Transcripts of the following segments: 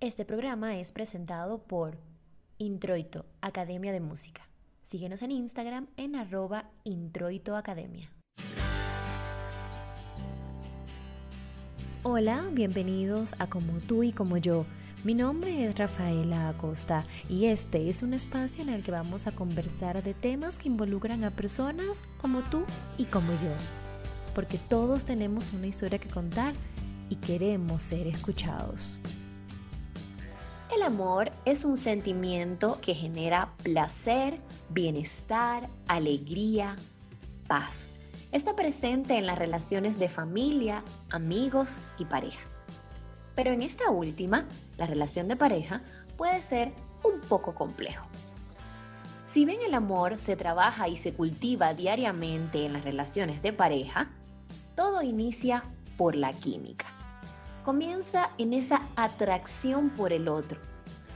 Este programa es presentado por Introito, Academia de Música. Síguenos en Instagram en arroba introitoacademia. Hola, bienvenidos a Como tú y como yo. Mi nombre es Rafaela Acosta y este es un espacio en el que vamos a conversar de temas que involucran a personas como tú y como yo. Porque todos tenemos una historia que contar y queremos ser escuchados. El amor es un sentimiento que genera placer, bienestar, alegría, paz. Está presente en las relaciones de familia, amigos y pareja. Pero en esta última, la relación de pareja puede ser un poco complejo. Si bien el amor se trabaja y se cultiva diariamente en las relaciones de pareja, todo inicia por la química. Comienza en esa atracción por el otro,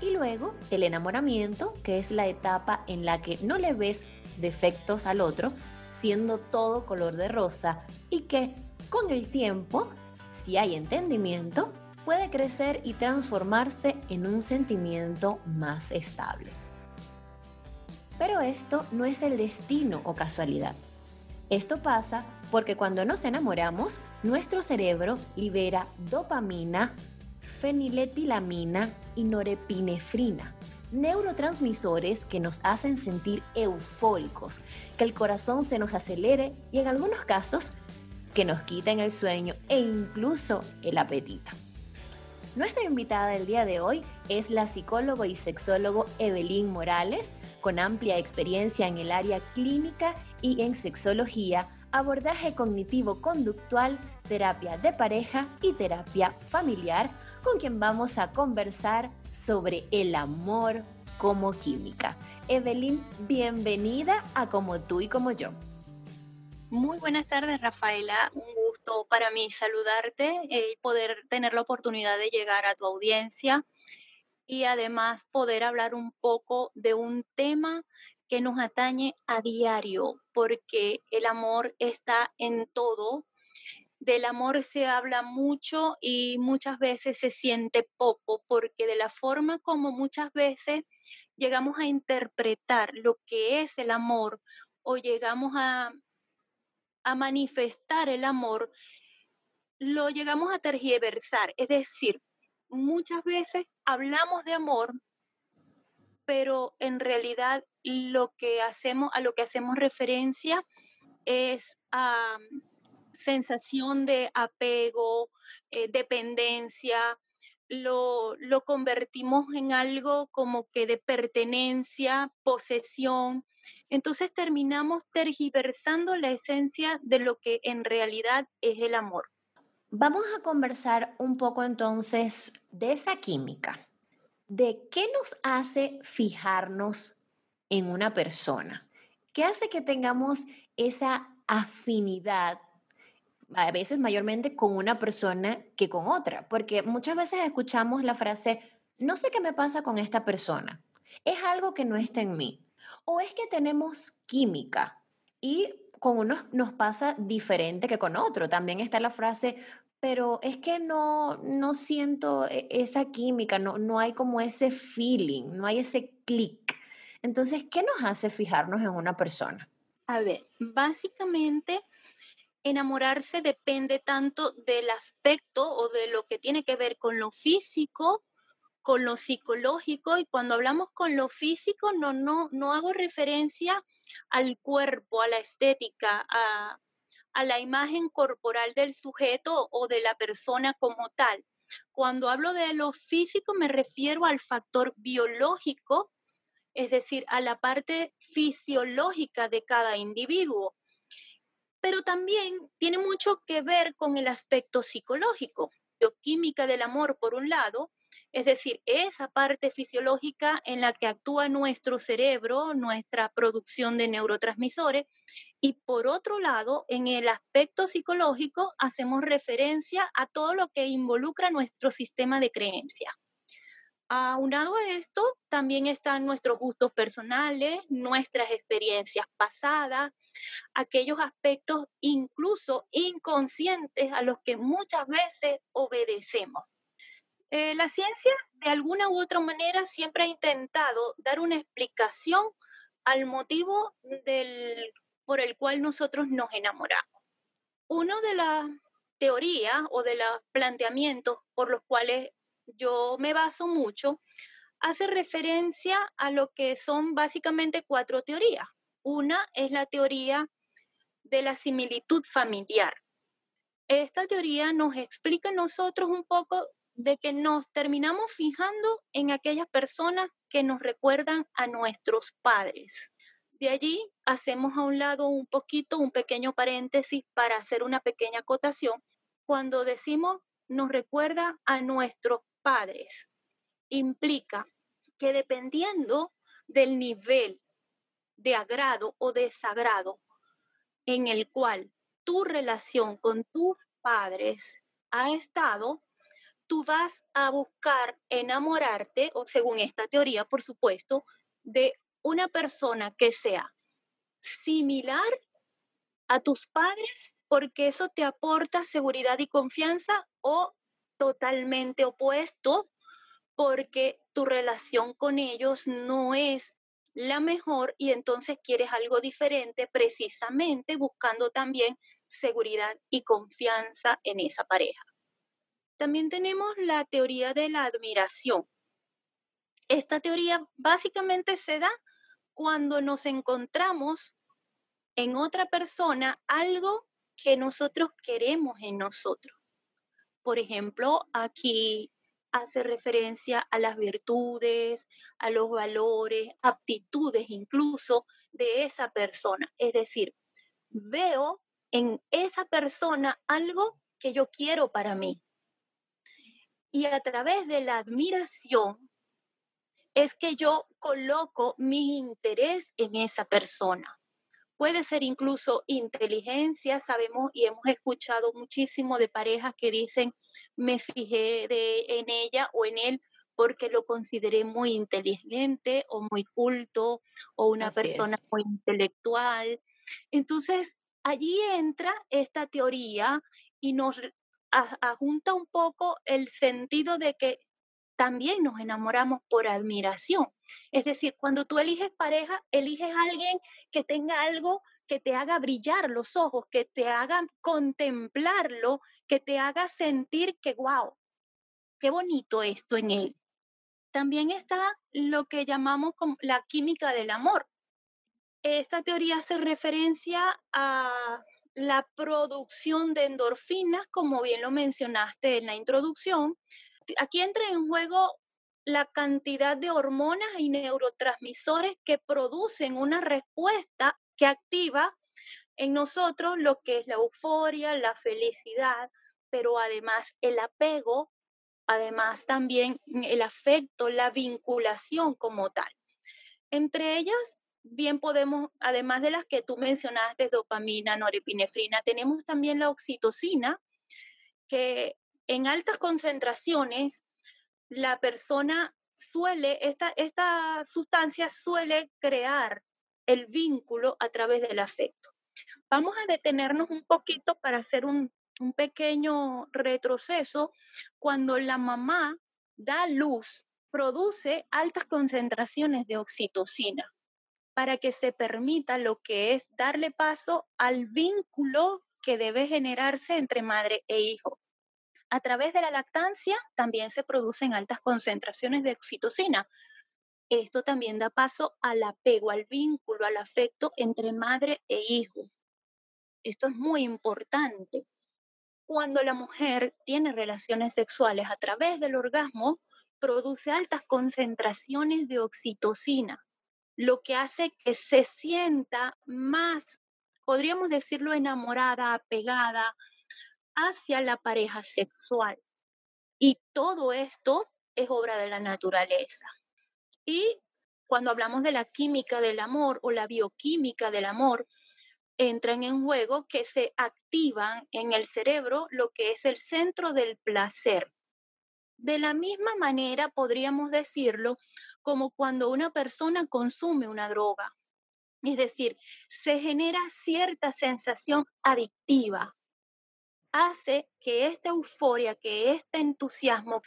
y luego el enamoramiento, que es la etapa en la que no le ves defectos al otro, siendo todo color de rosa y que con el tiempo, si hay entendimiento, puede crecer y transformarse en un sentimiento más estable. Pero esto no es el destino o casualidad. Esto pasa porque cuando nos enamoramos, nuestro cerebro libera dopamina, feniletilamina y norepinefrina, neurotransmisores que nos hacen sentir eufóricos, que el corazón se nos acelere y en algunos casos que nos quiten el sueño e incluso el apetito. Nuestra invitada del día de hoy es la psicólogo y sexólogo Evelyn Morales, con amplia experiencia en el área clínica y en sexología, abordaje cognitivo-conductual, terapia de pareja y terapia familiar, con quien vamos a conversar sobre el amor como química. Evelyn, bienvenida a Como tú y como yo. Muy buenas tardes, Rafaela. Un gusto para mí saludarte y poder tener la oportunidad de llegar a tu audiencia y además poder hablar un poco de un tema que nos atañe a diario, porque el amor está en todo, del amor se habla mucho y muchas veces se siente poco, porque de la forma como muchas veces llegamos a interpretar lo que es el amor o llegamos a, a manifestar el amor, lo llegamos a tergiversar. Es decir, muchas veces hablamos de amor, pero en realidad lo que hacemos, a lo que hacemos referencia es a sensación de apego, eh, dependencia, lo, lo convertimos en algo como que de pertenencia, posesión. Entonces terminamos tergiversando la esencia de lo que en realidad es el amor. Vamos a conversar un poco entonces de esa química, de qué nos hace fijarnos en una persona, qué hace que tengamos esa afinidad a veces mayormente con una persona que con otra, porque muchas veces escuchamos la frase, no sé qué me pasa con esta persona, es algo que no está en mí, o es que tenemos química y con unos nos pasa diferente que con otro. También está la frase, pero es que no, no siento e, esa química, no, no hay como ese feeling, no hay ese clic. Entonces, ¿qué nos hace fijarnos en una persona? A ver, básicamente enamorarse depende tanto del aspecto o de lo que tiene que ver con lo físico, con lo psicológico y cuando hablamos con lo físico no, no, no hago referencia al cuerpo, a la estética, a, a la imagen corporal del sujeto o de la persona como tal. Cuando hablo de lo físico me refiero al factor biológico, es decir, a la parte fisiológica de cada individuo pero también tiene mucho que ver con el aspecto psicológico, bioquímica del amor por un lado, es decir, esa parte fisiológica en la que actúa nuestro cerebro, nuestra producción de neurotransmisores, y por otro lado, en el aspecto psicológico hacemos referencia a todo lo que involucra nuestro sistema de creencia. Aunado a esto, también están nuestros gustos personales, nuestras experiencias pasadas, aquellos aspectos incluso inconscientes a los que muchas veces obedecemos. Eh, la ciencia de alguna u otra manera siempre ha intentado dar una explicación al motivo del, por el cual nosotros nos enamoramos. Uno de las teorías o de los planteamientos por los cuales yo me baso mucho hace referencia a lo que son básicamente cuatro teorías. Una es la teoría de la similitud familiar. Esta teoría nos explica nosotros un poco de que nos terminamos fijando en aquellas personas que nos recuerdan a nuestros padres. De allí hacemos a un lado un poquito, un pequeño paréntesis para hacer una pequeña acotación. Cuando decimos nos recuerda a nuestros padres, implica que dependiendo del nivel de agrado o desagrado en el cual tu relación con tus padres ha estado, tú vas a buscar enamorarte, o según esta teoría, por supuesto, de una persona que sea similar a tus padres, porque eso te aporta seguridad y confianza, o totalmente opuesto, porque tu relación con ellos no es la mejor y entonces quieres algo diferente precisamente buscando también seguridad y confianza en esa pareja. También tenemos la teoría de la admiración. Esta teoría básicamente se da cuando nos encontramos en otra persona algo que nosotros queremos en nosotros. Por ejemplo, aquí hace referencia a las virtudes, a los valores, aptitudes incluso de esa persona. Es decir, veo en esa persona algo que yo quiero para mí. Y a través de la admiración es que yo coloco mi interés en esa persona. Puede ser incluso inteligencia, sabemos y hemos escuchado muchísimo de parejas que dicen, me fijé de, en ella o en él porque lo consideré muy inteligente o muy culto o una persona muy intelectual. Entonces, allí entra esta teoría y nos ajunta un poco el sentido de que también nos enamoramos por admiración. Es decir, cuando tú eliges pareja, eliges a alguien que tenga algo que te haga brillar los ojos, que te haga contemplarlo, que te haga sentir que, wow, qué bonito esto en él. También está lo que llamamos la química del amor. Esta teoría hace referencia a la producción de endorfinas, como bien lo mencionaste en la introducción. Aquí entra en juego la cantidad de hormonas y neurotransmisores que producen una respuesta que activa en nosotros lo que es la euforia, la felicidad, pero además el apego, además también el afecto, la vinculación como tal. Entre ellas, bien podemos, además de las que tú mencionaste, dopamina, norepinefrina, tenemos también la oxitocina, que en altas concentraciones la persona suele, esta, esta sustancia suele crear el vínculo a través del afecto. Vamos a detenernos un poquito para hacer un, un pequeño retroceso. Cuando la mamá da luz, produce altas concentraciones de oxitocina para que se permita lo que es darle paso al vínculo que debe generarse entre madre e hijo. A través de la lactancia también se producen altas concentraciones de oxitocina. Esto también da paso al apego, al vínculo, al afecto entre madre e hijo. Esto es muy importante. Cuando la mujer tiene relaciones sexuales a través del orgasmo, produce altas concentraciones de oxitocina, lo que hace que se sienta más, podríamos decirlo, enamorada, apegada, hacia la pareja sexual. Y todo esto es obra de la naturaleza. Y cuando hablamos de la química del amor o la bioquímica del amor, entran en juego que se activan en el cerebro lo que es el centro del placer. De la misma manera podríamos decirlo como cuando una persona consume una droga. Es decir, se genera cierta sensación adictiva, hace que esta euforia, que este entusiasmo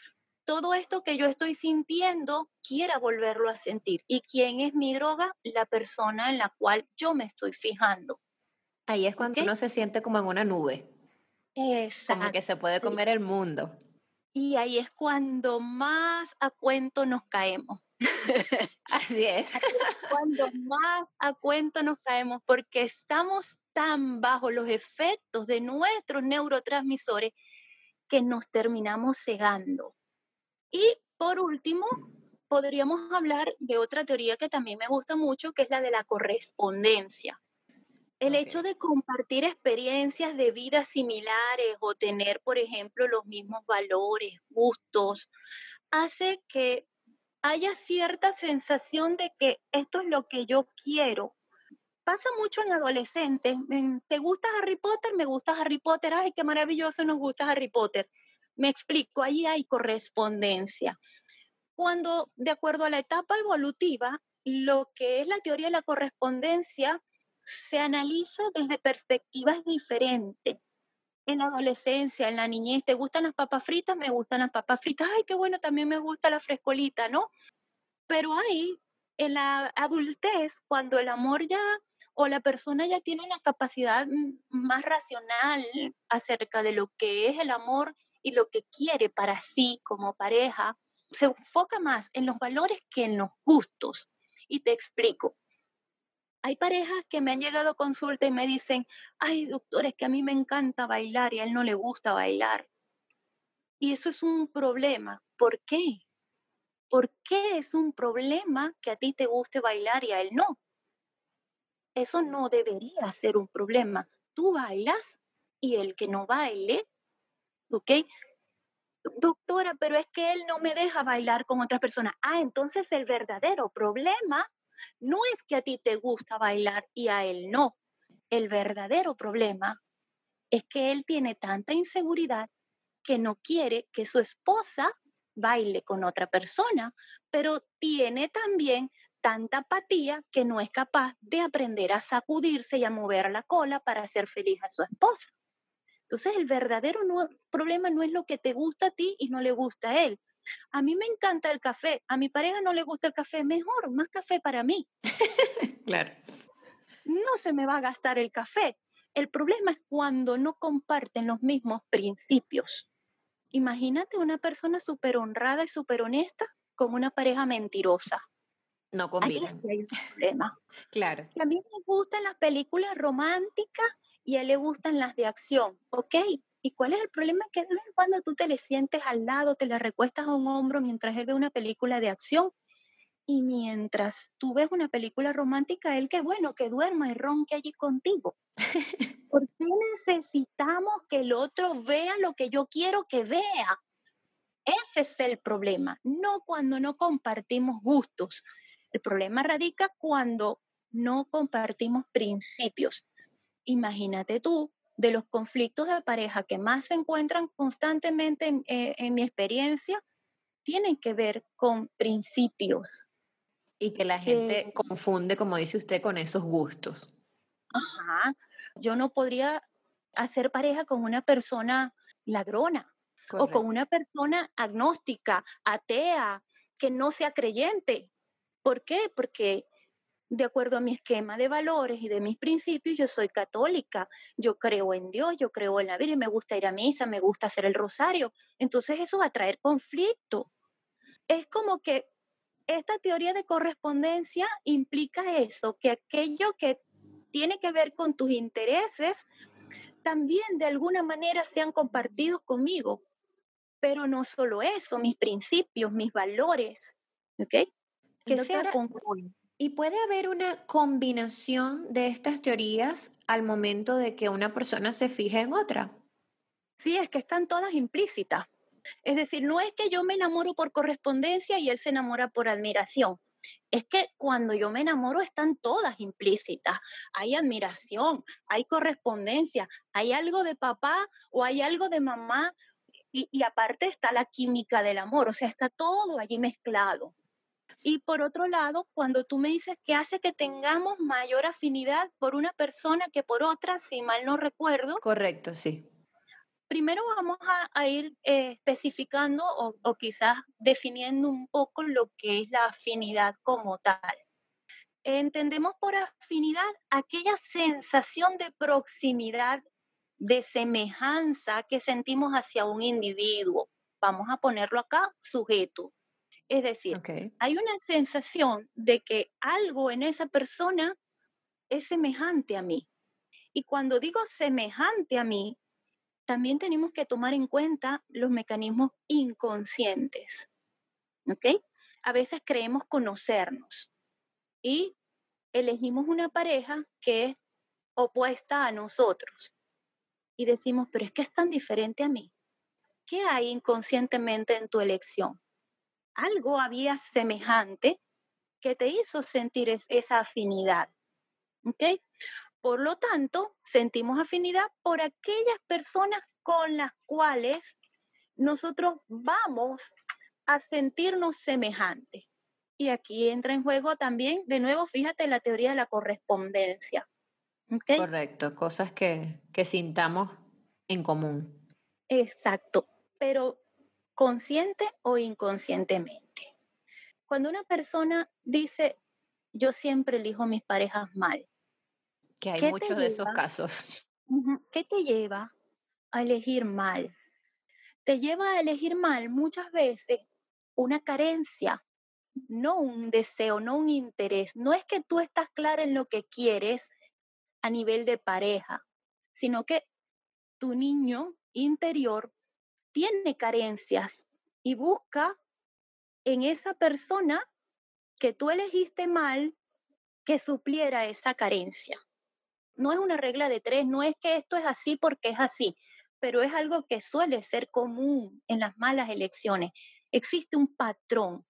todo esto que yo estoy sintiendo quiera volverlo a sentir. ¿Y quién es mi droga? La persona en la cual yo me estoy fijando. Ahí es cuando uno se siente como en una nube. Exacto. Como que se puede comer el mundo. Y ahí es cuando más a cuento nos caemos. Así es. cuando más a cuento nos caemos porque estamos tan bajo los efectos de nuestros neurotransmisores que nos terminamos cegando. Y por último, podríamos hablar de otra teoría que también me gusta mucho, que es la de la correspondencia. El hecho de compartir experiencias de vida similares o tener, por ejemplo, los mismos valores, gustos, hace que haya cierta sensación de que esto es lo que yo quiero. Pasa mucho en adolescentes. ¿Te gusta Harry Potter? Me gusta Harry Potter. Ay, qué maravilloso nos gusta Harry Potter. Me explico, ahí hay correspondencia. Cuando, de acuerdo a la etapa evolutiva, lo que es la teoría de la correspondencia se analiza desde perspectivas diferentes. En la adolescencia, en la niñez, ¿te gustan las papas fritas? Me gustan las papas fritas. Ay, qué bueno, también me gusta la frescolita, ¿no? Pero ahí, en la adultez, cuando el amor ya o la persona ya tiene una capacidad más racional acerca de lo que es el amor y lo que quiere para sí como pareja, se enfoca más en los valores que en los gustos. Y te explico. Hay parejas que me han llegado a consulta y me dicen, ay doctor, es que a mí me encanta bailar y a él no le gusta bailar. Y eso es un problema. ¿Por qué? ¿Por qué es un problema que a ti te guste bailar y a él no? Eso no debería ser un problema. Tú bailas y el que no baile, ¿ok? Doctora, pero es que él no me deja bailar con otra persona. Ah, entonces el verdadero problema no es que a ti te gusta bailar y a él no. El verdadero problema es que él tiene tanta inseguridad que no quiere que su esposa baile con otra persona, pero tiene también tanta apatía que no es capaz de aprender a sacudirse y a mover la cola para hacer feliz a su esposa. Entonces el verdadero problema no es lo que te gusta a ti y no le gusta a él. A mí me encanta el café, a mi pareja no le gusta el café, mejor, más café para mí. claro. No se me va a gastar el café. El problema es cuando no comparten los mismos principios. Imagínate una persona súper honrada y súper honesta con una pareja mentirosa. No combina. hay un problema. claro. a mí me gustan las películas románticas y a él le gustan las de acción, ¿ok? ¿Y cuál es el problema? Que cuando tú te le sientes al lado, te le recuestas a un hombro mientras él ve una película de acción. Y mientras tú ves una película romántica, él que bueno, que duerma y ronque allí contigo. ¿Por qué necesitamos que el otro vea lo que yo quiero que vea? Ese es el problema, no cuando no compartimos gustos. El problema radica cuando no compartimos principios. Imagínate tú de los conflictos de pareja que más se encuentran constantemente en, eh, mi experiencia tienen que ver con principios. Y que la gente eh, confunde, como dice usted, con esos gustos. Ajá. Yo no podría hacer pareja con una persona ladrona o con una persona agnóstica, atea, que no sea creyente. ¿Por qué? Porque de acuerdo a mi esquema de valores y de mis principios, yo soy católica, yo creo en Dios, yo creo en la Virgen, me gusta ir a misa, me gusta hacer el rosario. Entonces eso va a traer conflicto. Es como que esta teoría de correspondencia implica eso, que aquello que tiene que ver con tus intereses también de alguna manera sean compartidos conmigo. Pero no solo eso, mis principios, mis valores, ¿ok? Que sea ¿Y puede haber una combinación de estas teorías al momento de que una persona se fije en otra? Sí, es que están todas implícitas. Es decir, no es que yo me enamoro por correspondencia y él se enamora por admiración. Es que cuando yo me enamoro están todas implícitas. Hay admiración, hay correspondencia, hay algo de papá o hay algo de mamá y, y aparte está la química del amor, o sea, está todo allí mezclado. Y por otro lado, cuando tú me dices que hace que tengamos mayor afinidad por una persona que por otra, si mal no recuerdo. Correcto, sí. primero vamos a, ir eh, especificando o, o quizás definiendo un poco lo que es la afinidad como tal. Entendemos por afinidad aquella sensación de proximidad, de semejanza que sentimos hacia un individuo. Vamos a ponerlo acá, sujeto. Es decir, hay una sensación de que algo en esa persona es semejante a mí. Y cuando digo semejante a mí, también tenemos que tomar en cuenta los mecanismos inconscientes. ¿Ok? A veces creemos conocernos y elegimos una pareja que es opuesta a nosotros. Y decimos, pero es que es tan diferente a mí. ¿Qué hay inconscientemente en tu elección? Algo había semejante que te hizo sentir esa afinidad. ¿Ok? Por lo tanto, sentimos afinidad por aquellas personas con las cuales nosotros vamos a sentirnos semejantes. Y aquí entra en juego también, de nuevo, fíjate la teoría de la correspondencia. Correcto, cosas que, que sintamos en común. Exacto, pero consciente o inconscientemente. Cuando una persona dice, yo siempre elijo mis parejas mal, que hay muchos de esos casos. ¿Qué te lleva a elegir mal? Te lleva a elegir mal muchas veces una carencia, no un deseo, no un interés. No es que tú estás clara en lo que quieres a nivel de pareja, sino que tu niño interior tiene carencias y busca en esa persona que tú elegiste mal que supliera esa carencia no es una regla de tres, no es que esto es así porque es así, pero es algo que suele ser común en las malas elecciones. Existe un patrón,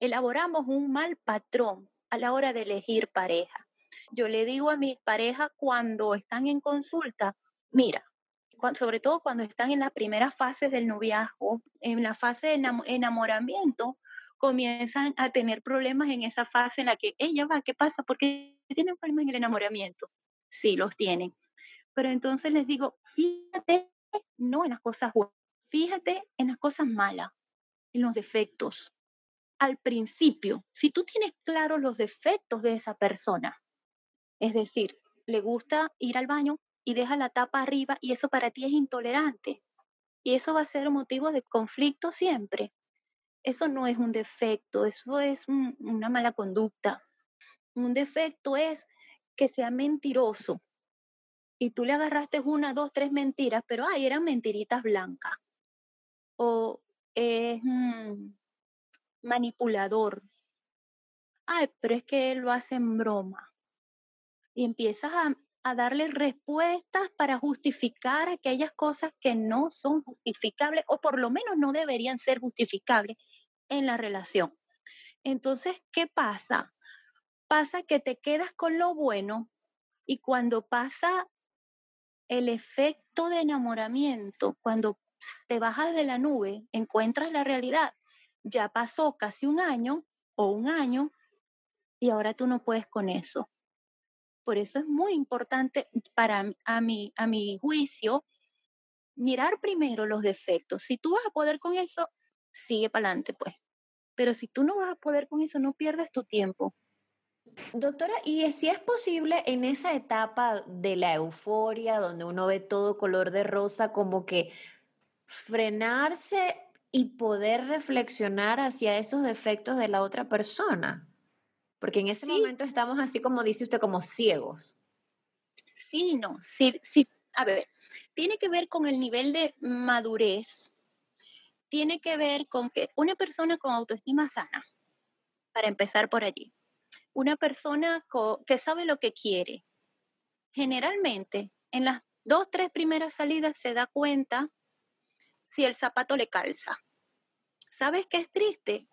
elaboramos un mal patrón a la hora de elegir pareja. Yo le digo a mis parejas cuando están en consulta, mira, sobre todo cuando están en las primeras fases del noviazgo, en la fase de enamoramiento, comienzan a tener problemas en esa fase en la que ella va, ¿qué pasa? Porque tienen problemas en el enamoramiento sí los tienen. Pero entonces les digo, fíjate no en las cosas buenas, fíjate en las cosas malas, en los defectos. Al principio, si tú tienes claros los defectos de esa persona, es decir, le gusta ir al baño y deja la tapa arriba y eso para ti es intolerante. Y eso va a ser motivo de conflicto siempre. Eso no es un defecto, eso es una mala conducta. Un defecto es que sea mentiroso y tú le agarraste una, dos, tres mentiras, pero ay, eran mentiritas blancas. O es mm, manipulador. Ay, pero es que él lo hace en broma. Y empiezas a, a darle respuestas para justificar aquellas cosas que no son justificables o por lo menos no deberían ser justificables en la relación. Entonces, ¿qué pasa? pasa que te quedas con lo bueno y cuando pasa el efecto de enamoramiento, cuando te bajas de la nube, encuentras la realidad. Ya pasó casi un año o un año y ahora tú no puedes con eso. Por eso es muy importante para a mi, a mi juicio mirar primero los defectos. Si tú vas a poder con eso, sigue para adelante, pues. Pero si tú no vas a poder con eso, no pierdas tu tiempo. Doctora, ¿y si es posible en esa etapa de la euforia, donde uno ve todo color de rosa, como que frenarse y poder reflexionar hacia esos defectos de la otra persona? Porque en ese momento estamos así como dice usted, como ciegos. Sí, no, sí, sí, a ver, tiene que ver con el nivel de madurez, tiene que ver con que una persona con autoestima sana, para empezar por allí una persona que sabe lo que quiere. Generalmente, en las dos, tres primeras salidas se da cuenta si el zapato le calza. ¿Sabes qué es triste?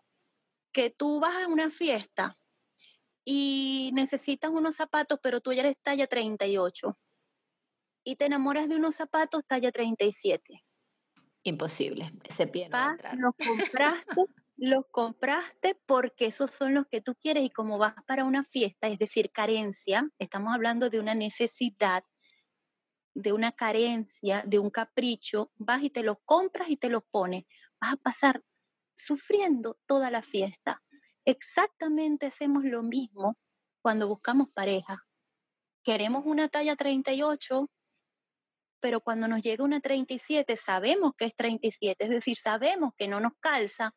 Que tú vas a una fiesta y necesitas unos zapatos, pero tú ya eres talla 38 y te enamoras de unos zapatos talla 37. Imposible, ese pie no Los compraste los compraste porque esos son los que tú quieres y como vas para una fiesta, es decir, carencia, estamos hablando de una necesidad, de una carencia, de un capricho, vas y te los compras y te los pones. Vas a pasar sufriendo toda la fiesta. Exactamente hacemos lo mismo cuando buscamos pareja. Queremos una talla 38, pero cuando nos llega una 37 sabemos que es 37, es decir, sabemos que no nos calza,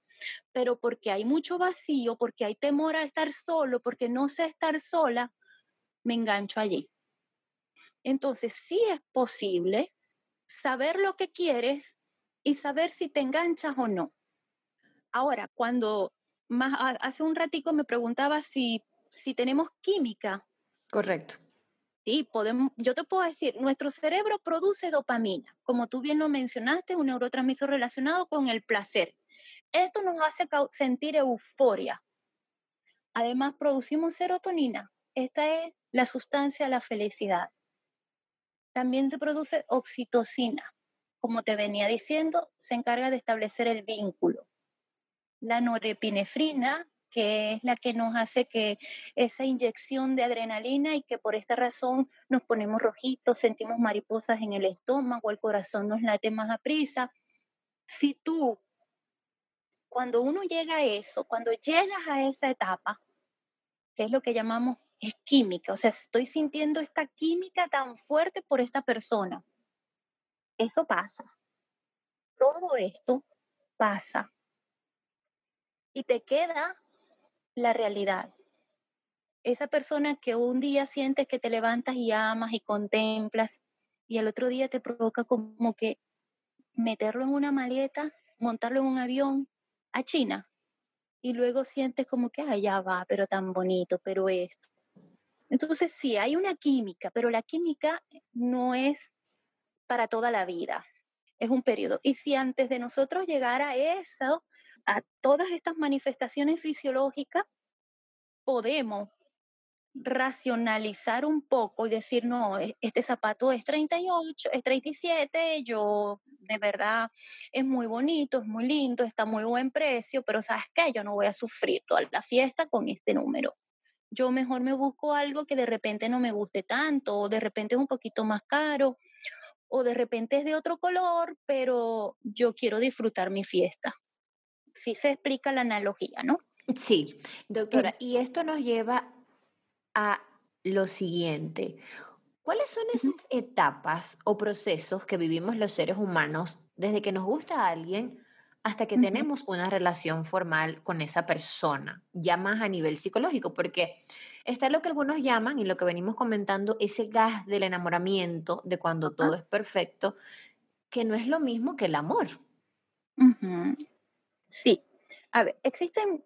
pero porque hay mucho vacío, porque hay temor a estar solo, porque no sé estar sola, me engancho allí. Entonces, sí es posible saber lo que quieres y saber si te enganchas o no. Ahora, cuando más hace un ratico me preguntaba si, si tenemos química. Correcto. Sí, podemos, yo te puedo decir, nuestro cerebro produce dopamina, como tú bien lo mencionaste, un neurotransmisor relacionado con el placer. Esto nos hace sentir euforia. Además, producimos serotonina. Esta es la sustancia de la felicidad. También se produce oxitocina. Como te venía diciendo, se encarga de establecer el vínculo. La norepinefrina, que es la que nos hace que esa inyección de adrenalina y que por esta razón nos ponemos rojitos, sentimos mariposas en el estómago, el corazón nos late más a prisa. Si tú, cuando uno llega a eso, cuando llegas a esa etapa, que es lo que llamamos es química, o sea, estoy sintiendo esta química tan fuerte por esta persona. Eso pasa. Todo esto pasa. Y te queda la realidad. Esa persona que un día sientes que te levantas y amas y contemplas y al otro día te provoca como que meterlo en una maleta, montarlo en un avión a China y luego sientes como que allá va, pero tan bonito, pero esto. Entonces sí, hay una química, pero la química no es para toda la vida, es un periodo. Y si antes de nosotros llegar a eso, a todas estas manifestaciones fisiológicas, podemos racionalizar un poco y decir, no, e, este zapato es 38, es 37, yo de verdad es muy bonito, es muy lindo, está muy buen precio, pero sabes qué, yo no voy a sufrir toda la fiesta con este número yo mejor me busco algo que de repente no me guste tanto, o de repente es un poquito más caro, o de repente es de otro color, pero yo quiero disfrutar mi fiesta. Sí se explica la analogía, ¿no? Sí, doctora, y esto nos lleva a lo siguiente. ¿Cuáles son esas etapas o procesos que vivimos los seres humanos desde que nos gusta a alguien hasta que tenemos una relación formal con esa persona, ya más a nivel psicológico, porque está lo que algunos llaman, y lo que venimos comentando, ese gas del enamoramiento, de cuando todo es perfecto, que no es lo mismo que el amor. Sí, a ver, existen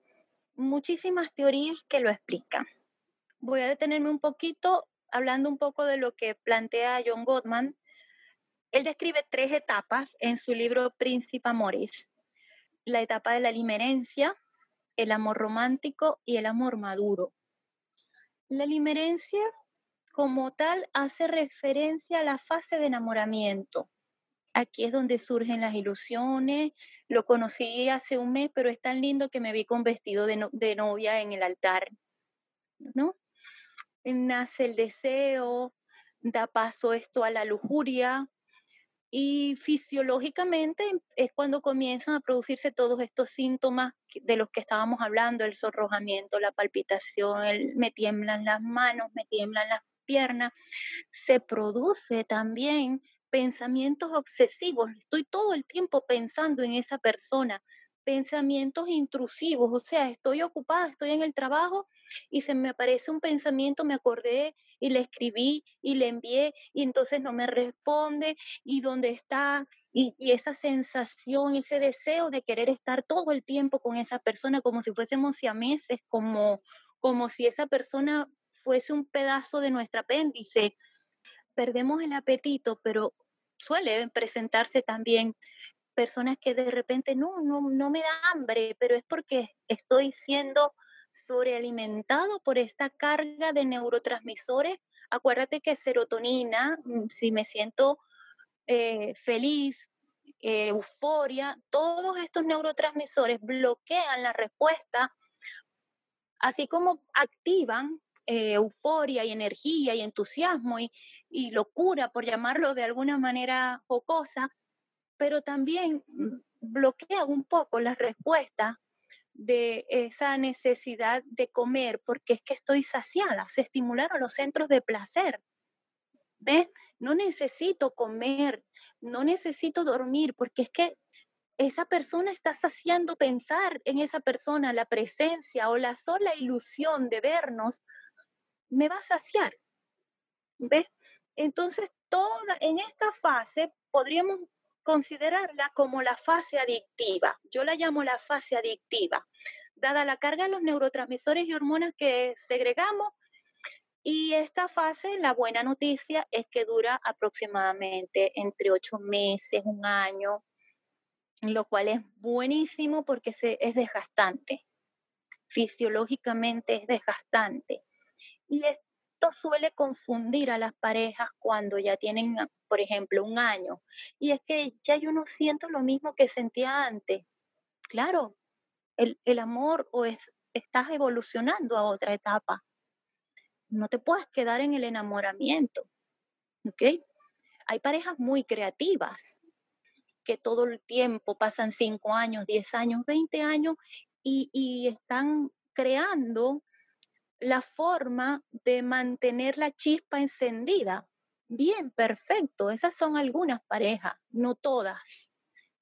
muchísimas teorías que lo explican. Voy a detenerme un poquito hablando un poco de lo que plantea John Gottman. Él describe tres etapas en su libro Príncipe Amoris la etapa de la limerencia, el amor romántico y el amor maduro. La limerencia como tal hace referencia a la fase de enamoramiento. Aquí es donde surgen las ilusiones. Lo conocí hace un mes, pero es tan lindo que me vi con vestido de, de novia en el altar. ¿No? Nace el deseo, da paso esto a la lujuria, y fisiológicamente es cuando comienzan a producirse todos estos síntomas de los que estábamos hablando, el sonrojamiento, la palpitación, me tiemblan las manos, me tiemblan las piernas. Se produce también pensamientos obsesivos. Estoy todo el tiempo pensando en esa persona, pensamientos intrusivos, o sea, estoy ocupada, estoy en el trabajo y se me aparece un pensamiento, me acordé y le escribí y le envié y entonces no me responde y dónde está y, esa sensación, ese deseo de querer estar todo el tiempo con esa persona como si fuésemos siameses, como, como si esa persona fuese un pedazo de nuestro apéndice. Perdemos el apetito, pero suele presentarse también personas que de repente no, no, no me da hambre, pero es porque estoy siendo sobrealimentado por esta carga de neurotransmisores. Acuérdate que serotonina, mm, si me siento eh, feliz, eh, euforia, todos estos neurotransmisores bloquean la respuesta, así como activan eh, euforia y energía y entusiasmo y, locura, por llamarlo de alguna manera jocosa, pero también bloquea un poco la respuesta de esa necesidad de comer porque es que estoy saciada. Se estimularon los centros de placer. ¿Ves? No necesito comer, no necesito dormir porque es que esa persona está saciando pensar en esa persona, la presencia o la sola ilusión de vernos, me va a saciar. ¿Ves? Entonces, toda en esta fase podríamos considerarla como la fase adictiva. Yo la llamo la fase adictiva, dada la carga de los neurotransmisores y hormonas que segregamos. Y esta fase, la buena noticia es que dura aproximadamente entre ocho meses, un año, lo cual es buenísimo porque es desgastante. Fisiológicamente es desgastante. Y esto suele confundir a las parejas cuando ya tienen, por ejemplo, un año. Y es que ya yo no siento lo mismo que sentía antes. Claro, el, amor o es, estás evolucionando a otra etapa. No te puedes quedar en el enamoramiento. ¿Ok? Hay parejas muy creativas que todo el tiempo pasan 5 años, 10 años, 20 años y, y están creando la forma de mantener la chispa encendida. Bien, perfecto. Esas son algunas parejas, no todas.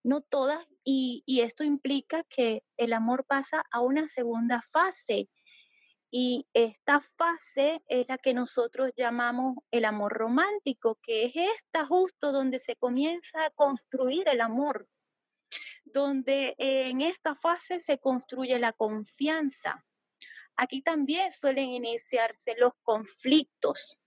No todas. Y, esto implica que el amor pasa a una segunda fase. Y esta fase es la que nosotros llamamos el amor romántico, que es esta justo donde se comienza a construir el amor, donde en esta fase se construye la confianza, Aquí también suelen iniciarse los conflictos,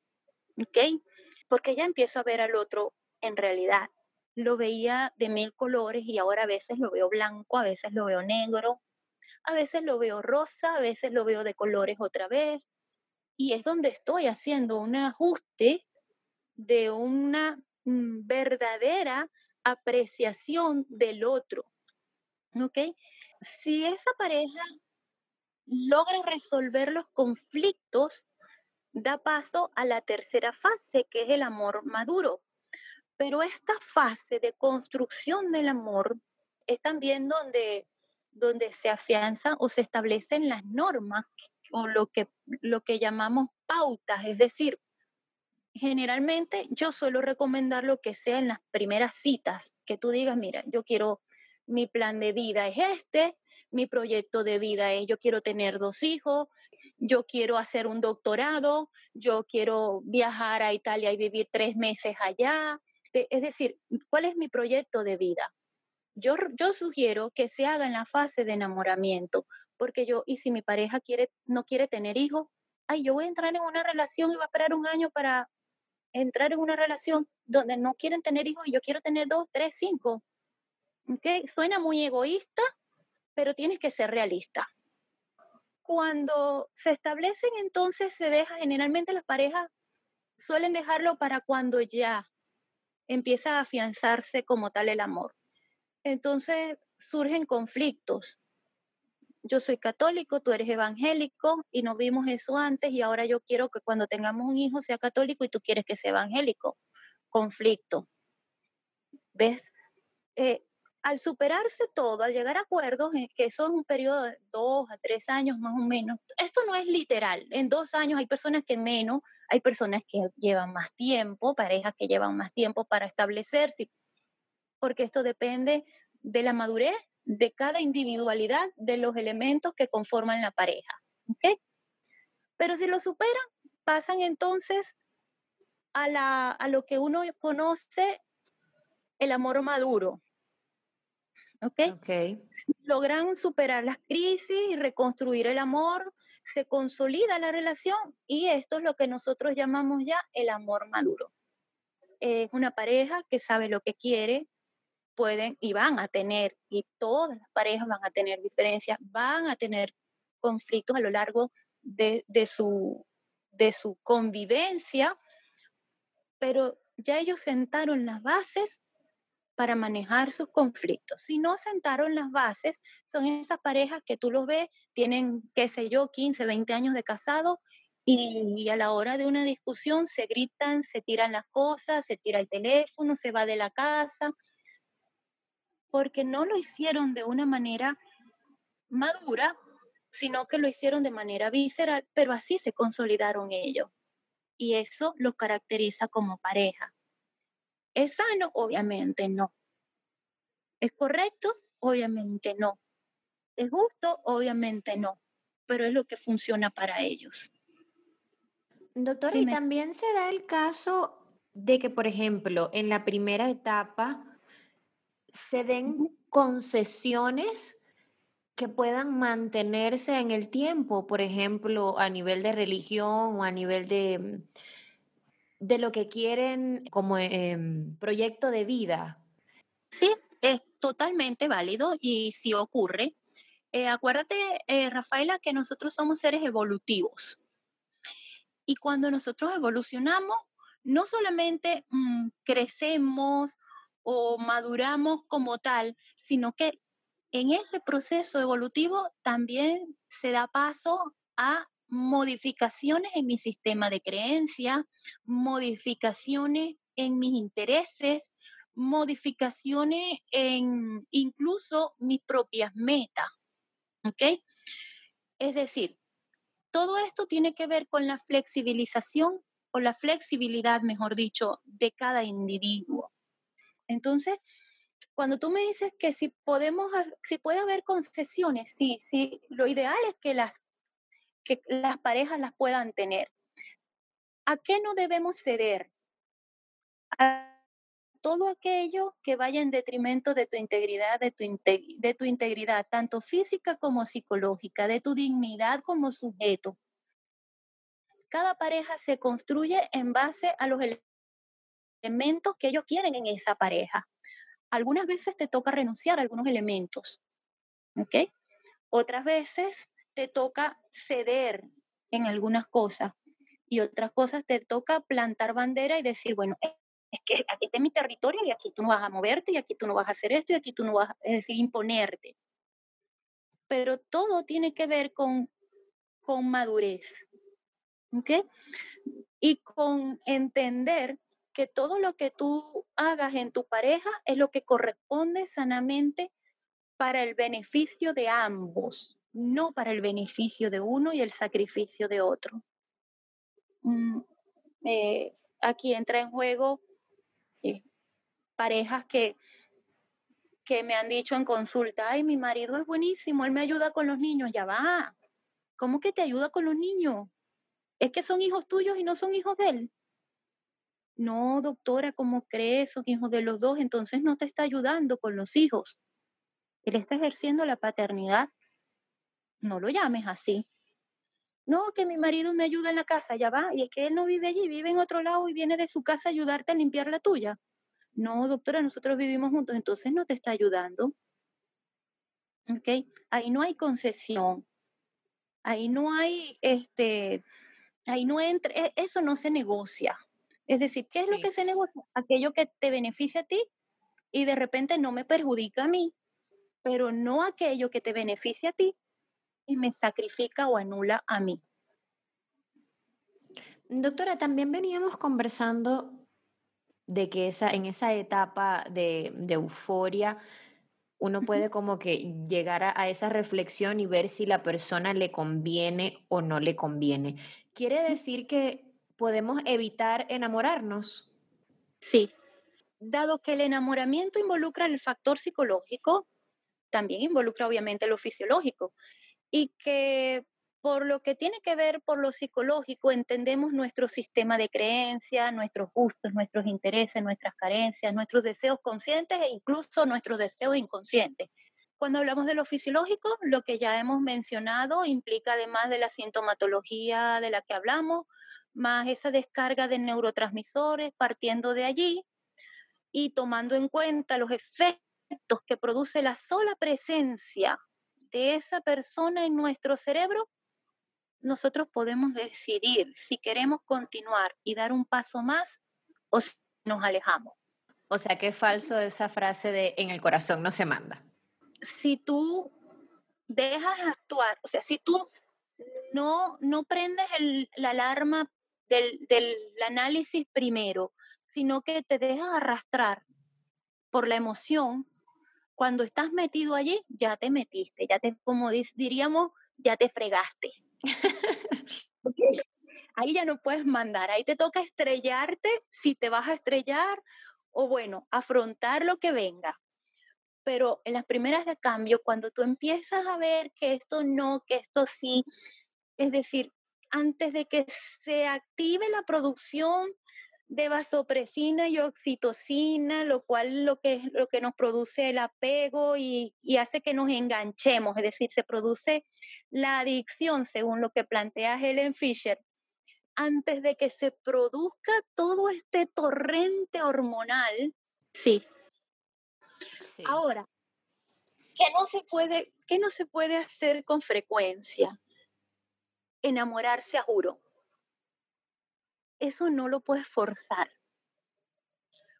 ¿ok? Porque ya empiezo a ver al otro en realidad. Lo veía de mil colores y ahora a veces lo veo blanco, a veces lo veo negro, a veces lo veo rosa, a veces lo veo de colores otra vez. Y es donde estoy haciendo un ajuste de una mm, verdadera apreciación del otro. ¿Ok? Si esa pareja logra resolver los conflictos, da paso a la tercera fase, que es el amor maduro. Pero esta fase de construcción del amor es también donde, donde se afianzan o se establecen las normas o lo que, lo que llamamos pautas, es decir, generalmente yo suelo recomendar lo que sea en las primeras citas, que tú digas, mira, yo quiero, mi plan de vida es este, mi proyecto de vida es yo quiero tener dos hijos, yo quiero hacer un doctorado, yo quiero viajar a Italia y vivir tres meses allá. Es decir, ¿cuál es mi proyecto de vida? Yo, yo sugiero que se haga en la fase de enamoramiento, porque yo, y si mi pareja quiere, no quiere tener hijos, ay, yo voy a entrar en una relación y voy a esperar un año para entrar en una relación donde no quieren tener hijos y yo quiero tener dos, tres, cinco. ¿Okay? Suena muy egoísta, pero tienes que ser realista. Cuando se establecen, entonces se deja, generalmente las parejas suelen dejarlo para cuando ya empieza a afianzarse como tal el amor. Entonces surgen conflictos. Yo soy católico, tú eres evangélico y no vimos eso antes y ahora yo quiero que cuando tengamos un hijo sea católico y tú quieres que sea evangélico. Conflicto. ¿Ves? Eh, al superarse todo, al llegar a acuerdos, que eso es un periodo de dos a tres años más o menos, esto no es literal. En dos años hay personas que menos, hay personas que llevan más tiempo, parejas que llevan más tiempo para establecerse, porque esto depende de la madurez de cada individualidad de los elementos que conforman la pareja. ¿okay? Pero si lo superan, pasan entonces a, la, a lo que uno conoce el amor maduro, ¿ok? logran superar las crisis y reconstruir el amor, se consolida la relación y esto es lo que nosotros llamamos ya el amor maduro. Es una pareja que sabe lo que quiere, pueden y van a tener, y todas las parejas van a tener diferencias, van a tener conflictos a lo largo de, de, su, de su convivencia, pero ya ellos sentaron las bases para manejar sus conflictos. Si no sentaron las bases, son esas parejas que tú los ves, tienen, qué sé yo, 15, 20 años de casado y a la hora de una discusión se gritan, se tiran las cosas, se tira el teléfono, se va de la casa, porque no lo hicieron de una manera madura, sino que lo hicieron de manera visceral, pero así se consolidaron ellos. Y eso los caracteriza como pareja. ¿Es sano? Obviamente no. ¿Es correcto? Obviamente no. ¿Es justo? Obviamente no. Pero es lo que funciona para ellos. Doctora, y también se da el caso de que, por ejemplo, en la primera etapa se den concesiones que puedan mantenerse en el tiempo, por ejemplo, a nivel de religión o a nivel de, de lo que quieren como em, proyecto de vida. Sí, es totalmente válido y si ocurre. Eh, acuérdate, eh, Rafaela, que nosotros somos seres evolutivos. Y cuando nosotros evolucionamos, no solamente mm, crecemos o maduramos como tal, sino que en ese proceso evolutivo también se da paso a modificaciones en mi sistema de creencia, modificaciones en mis intereses, modificaciones en incluso mis propias metas. ¿Ok? Es decir, todo esto tiene que ver con la flexibilización o la flexibilidad, mejor dicho, de cada individuo. Entonces, cuando tú me dices que si podemos, si puede haber concesiones, sí, sí, lo ideal es que las, que las parejas las puedan tener. ¿A qué no debemos ceder? A todo aquello que vaya en detrimento de tu integridad, de tu, integridad, tanto física como psicológica, de tu dignidad como sujeto. Cada pareja se construye en base a los elementos que ellos quieren en esa pareja algunas veces te toca renunciar a algunos elementos, ¿ok? Otras veces te toca ceder en algunas cosas y otras cosas te toca plantar bandera y decir, bueno, es que aquí está mi territorio y aquí tú no vas a moverte y aquí tú no vas a hacer esto y aquí tú no vas, a, es decir, imponerte. Pero todo tiene que ver con, con madurez, ¿ok? Y con entender que todo lo que tú hagas en tu pareja es lo que corresponde sanamente para el beneficio de ambos, no para el beneficio de uno y el sacrificio de otro. Mm, eh, aquí entra en juego eh, parejas que, que me han dicho en consulta, ay, mi marido es buenísimo, él me ayuda con los niños, ya va. ¿Cómo que te ayuda con los niños? Es que son hijos tuyos y no son hijos de él. No, doctora, ¿cómo crees? Son hijos de los dos, entonces no te está ayudando con los hijos. Él está ejerciendo la paternidad. No lo llames así. No, que mi marido me ayuda en la casa, ya va. Y es que él no vive allí, vive en otro lado y viene de su casa a ayudarte a limpiar la tuya. No, doctora, nosotros vivimos juntos, entonces no te está ayudando. ¿Ok? Ahí no hay concesión. Ahí no hay, este, ahí no entra, e, eso no se negocia. Es decir, ¿qué es lo que se negocia? Aquello que te beneficia a ti y de repente no me perjudica a mí, pero no aquello que te beneficia a ti me sacrifica o anula a mí. Doctora, también veníamos conversando de que esa, en esa etapa de, euforia uno puede como que llegar a, esa reflexión y ver si la persona le conviene o no le conviene. Quiere decir que podemos evitar enamorarnos? Sí, dado que el enamoramiento involucra el factor psicológico, también involucra obviamente lo fisiológico, y que por lo que tiene que ver por lo psicológico, entendemos nuestro sistema de creencias, nuestros gustos, nuestros intereses, nuestras carencias, nuestros deseos conscientes e incluso nuestros deseos inconscientes. Cuando hablamos de lo fisiológico, lo que ya hemos mencionado implica además de la sintomatología de la que hablamos, más esa descarga de neurotransmisores partiendo de allí y tomando en cuenta los efectos que produce la sola presencia de esa persona en nuestro cerebro, nosotros podemos decidir si queremos continuar y dar un paso más o si nos alejamos. O sea, que es falso esa frase de en el corazón no se manda. Si tú dejas actuar, o sea, si tú no, no prendes la alarma del, del análisis primero, sino que te dejas arrastrar por la emoción. Cuando estás metido allí, ya te metiste, ya te, como diríamos, ya te fregaste. Ahí ya no puedes mandar, ahí te toca estrellarte si te vas a estrellar o bueno, afrontar lo que venga. Pero en las primeras de cambio, cuando tú empiezas a ver que esto no, que esto sí, es decir, antes de que se active la producción de vasopresina y oxitocina, lo cual lo que, lo que nos produce el apego y, y, hace que nos enganchemos, es decir, se produce la adicción, según lo que plantea Helen Fisher, antes de que se produzca todo este torrente hormonal, sí. sí. Ahora, ¿qué no, se puede, ¿qué no se puede hacer con frecuencia? Enamorarse a juro eso no lo puedes forzar.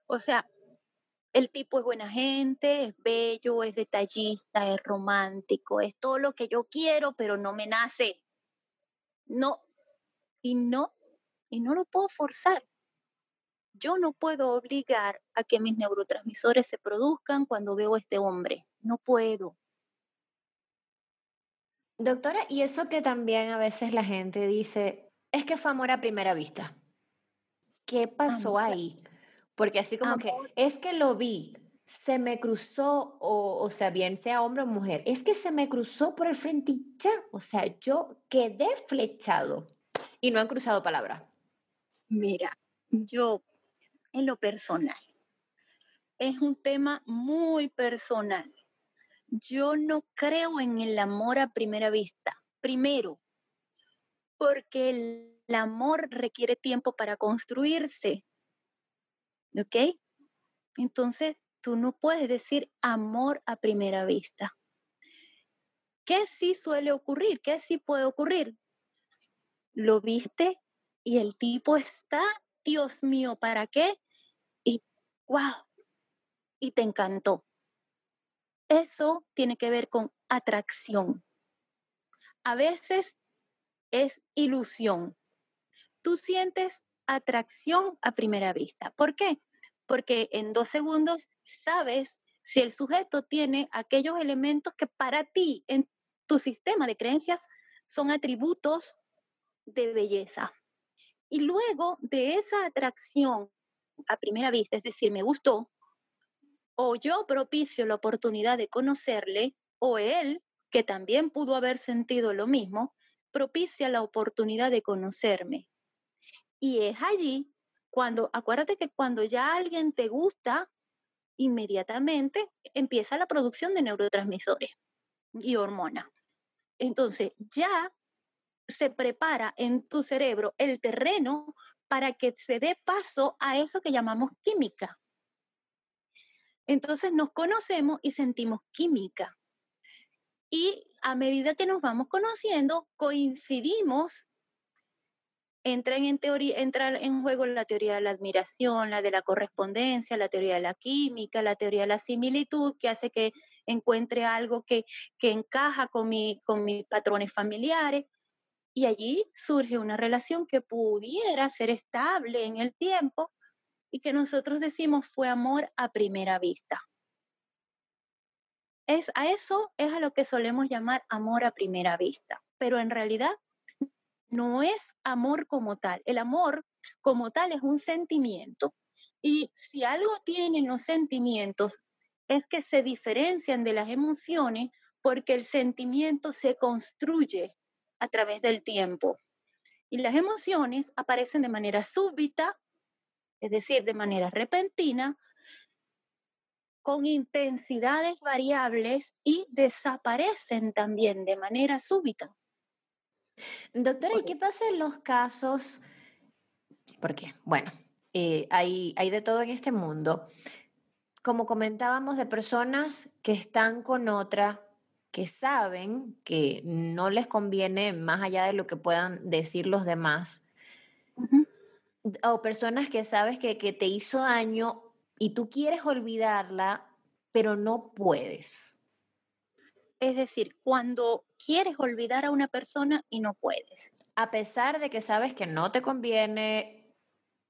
O sea, el tipo es buena gente, es bello, es detallista, es romántico, es todo lo que yo quiero, pero no me nace. No, y no, y no lo puedo forzar. Yo no puedo obligar a que mis neurotransmisores se produzcan cuando veo a este hombre. No puedo. Doctora, y eso que también a veces la gente dice, es que fue amor a primera vista. ¿Qué pasó ahí? Porque así como que, es que lo vi, se me cruzó, o, o sea, bien sea hombre o mujer, es que se me cruzó por el frente y ya, o sea, yo quedé flechado y no han cruzado palabra. Mira, yo, en lo personal, es un tema muy personal. Yo no creo en el amor a primera vista. Primero, porque el el amor requiere tiempo para construirse. ¿Ok? Entonces, tú no puedes decir amor a primera vista. ¿Qué sí suele ocurrir? ¿Qué sí puede ocurrir? Lo viste y el tipo está, Dios mío, ¿para qué? Y wow, y te encantó. Eso tiene que ver con atracción. A veces es ilusión tú sientes atracción a primera vista. ¿Por qué? Porque en dos segundos sabes si el sujeto tiene aquellos elementos que para ti, en tu sistema de creencias, son atributos de belleza. Y luego de esa atracción a primera vista, es decir, me gustó, o yo propicio la oportunidad de conocerle, o él, que también pudo haber sentido lo mismo, propicia la oportunidad de conocerme. Y es allí cuando, acuérdate que cuando ya alguien te gusta, inmediatamente empieza la producción de neurotransmisores y hormonas. Entonces ya se prepara en tu cerebro el terreno para que se dé paso a eso que llamamos química. Entonces nos conocemos y sentimos química. Y a medida que nos vamos conociendo, coincidimos entran en teoría, entra en juego la teoría de la admiración, la de la correspondencia, la teoría de la química, la teoría de la similitud, que hace que encuentre algo que, que encaja con, mi, con mis patrones familiares. Y allí surge una relación que pudiera ser estable en el tiempo y que nosotros decimos fue amor a primera vista. Es, a eso es a lo que solemos llamar amor a primera vista, pero en realidad no es amor como tal. El amor como tal es un sentimiento. Y si algo tienen los sentimientos, es que se diferencian de las emociones porque el sentimiento se construye a través del tiempo. Y las emociones aparecen de manera súbita, es decir, de manera repentina, con intensidades variables y desaparecen también de manera súbita. Doctora, ¿y qué pasa en los casos? Porque, bueno, eh, hay, hay de todo en este mundo. Como comentábamos, de personas que están con otra, que saben que no les conviene más allá de lo que puedan decir los demás. O personas que sabes que, que te hizo daño y tú quieres olvidarla, pero no puedes. Es decir, cuando quieres olvidar a una persona y no puedes. A pesar de que sabes que no te conviene,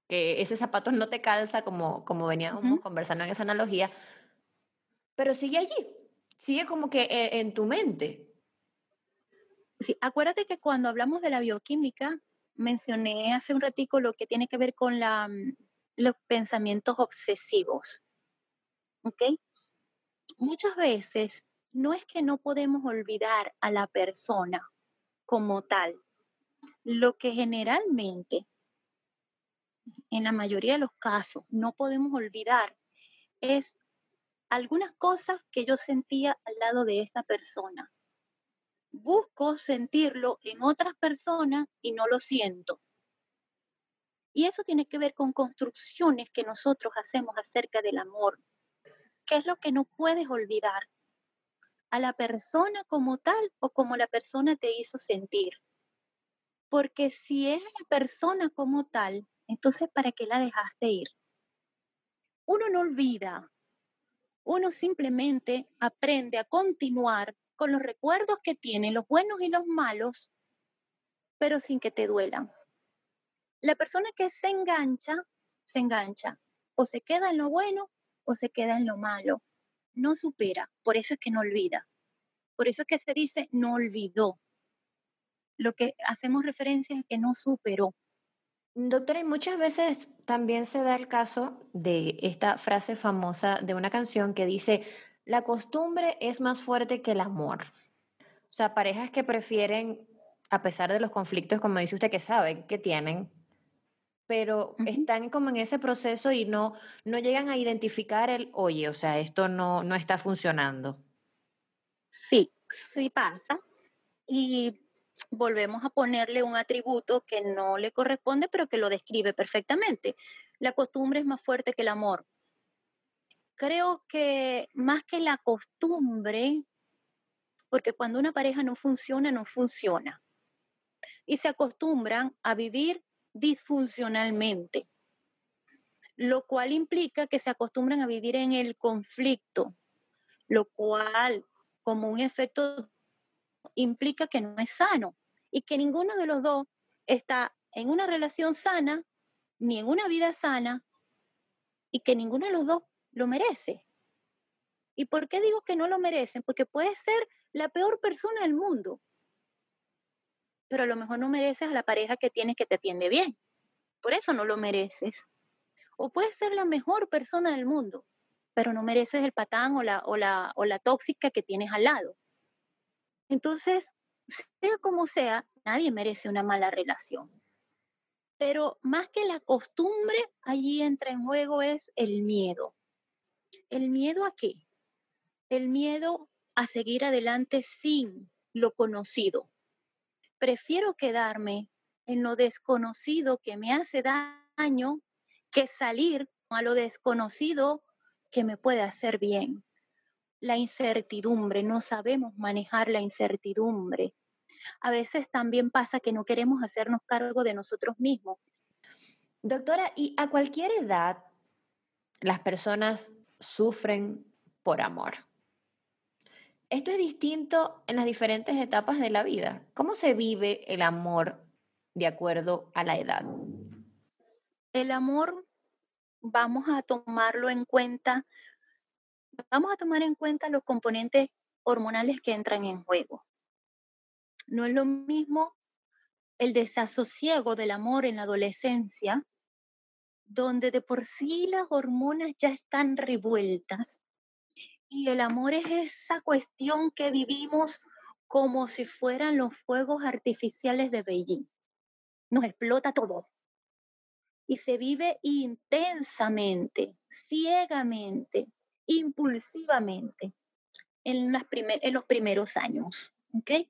que ese zapato no te calza, como, como veníamos conversando en esa analogía, pero sigue allí, sigue como que eh, en tu mente. Sí, acuérdate que cuando hablamos de la bioquímica, mencioné hace un ratico lo que tiene que ver con la, mm, los pensamientos obsesivos. ¿Ok? Muchas veces no es que no podemos olvidar a la persona como tal. Lo que generalmente, en la mayoría de los casos, no podemos olvidar es algunas cosas que yo sentía al lado de esta persona. Busco sentirlo en otras personas y no lo siento. Y eso tiene que ver con construcciones que nosotros hacemos acerca del amor. ¿Qué es lo que no puedes olvidar? A la persona como tal o como la persona te hizo sentir. Porque si es la persona como tal, entonces ¿para qué la dejaste ir? Uno no olvida, uno simplemente aprende a continuar con los recuerdos que tiene, los buenos y los malos, pero sin que te duelan. La persona que se engancha, se engancha, o se queda en lo bueno o se queda en lo malo no supera, por eso es que no olvida. Por eso es que se dice no olvidó. Lo que hacemos referencia es que no superó. Doctora, y muchas veces también se da el caso de esta frase famosa de una canción que dice, la costumbre es más fuerte que el amor. O sea, parejas que prefieren, a pesar de los conflictos, como dice usted, que saben que tienen, pero están como en ese proceso y no, no llegan a identificar el, oye, o sea, esto no, no está funcionando. Sí, sí pasa. Y volvemos a ponerle un atributo que no le corresponde, pero que lo describe perfectamente. La costumbre es más fuerte que el amor. Creo que más que la costumbre, porque cuando una pareja no funciona, no funciona. Y se acostumbran a vivir disfuncionalmente, lo cual implica que se acostumbran a vivir en el conflicto, lo cual como un efecto implica que no es sano y que ninguno de los dos está en una relación sana ni en una vida sana y que ninguno de los dos lo merece. ¿Y por qué digo que no lo merecen? Porque puede ser la peor persona del mundo, pero a lo mejor no mereces a la pareja que tienes que te atiende bien. Por eso no lo mereces. O puedes ser la mejor persona del mundo, pero no mereces el patán o la, o la, o la tóxica que tienes al lado. Entonces, sea como sea, nadie merece una mala relación. Pero más que la costumbre, allí entra en juego es el miedo. ¿El miedo a qué? El miedo a seguir adelante sin lo conocido prefiero quedarme en lo desconocido que me hace daño que salir a lo desconocido que me puede hacer bien. La incertidumbre, no sabemos manejar la incertidumbre. A veces también pasa que no queremos hacernos cargo de nosotros mismos. Doctora, ¿y a cualquier edad las personas sufren por amor? Esto es distinto en las diferentes etapas de la vida. ¿Cómo se vive el amor de acuerdo a la edad? El amor vamos a tomarlo en cuenta, vamos a tomar en cuenta los componentes hormonales que entran en juego. No es lo mismo el desasosiego del amor en la adolescencia, donde de por sí las hormonas ya están revueltas y el amor es esa cuestión que vivimos como si fueran los fuegos artificiales de Beijing. Nos explota todo. Y se vive intensamente, ciegamente, impulsivamente en, las en los primeros años. ¿okay?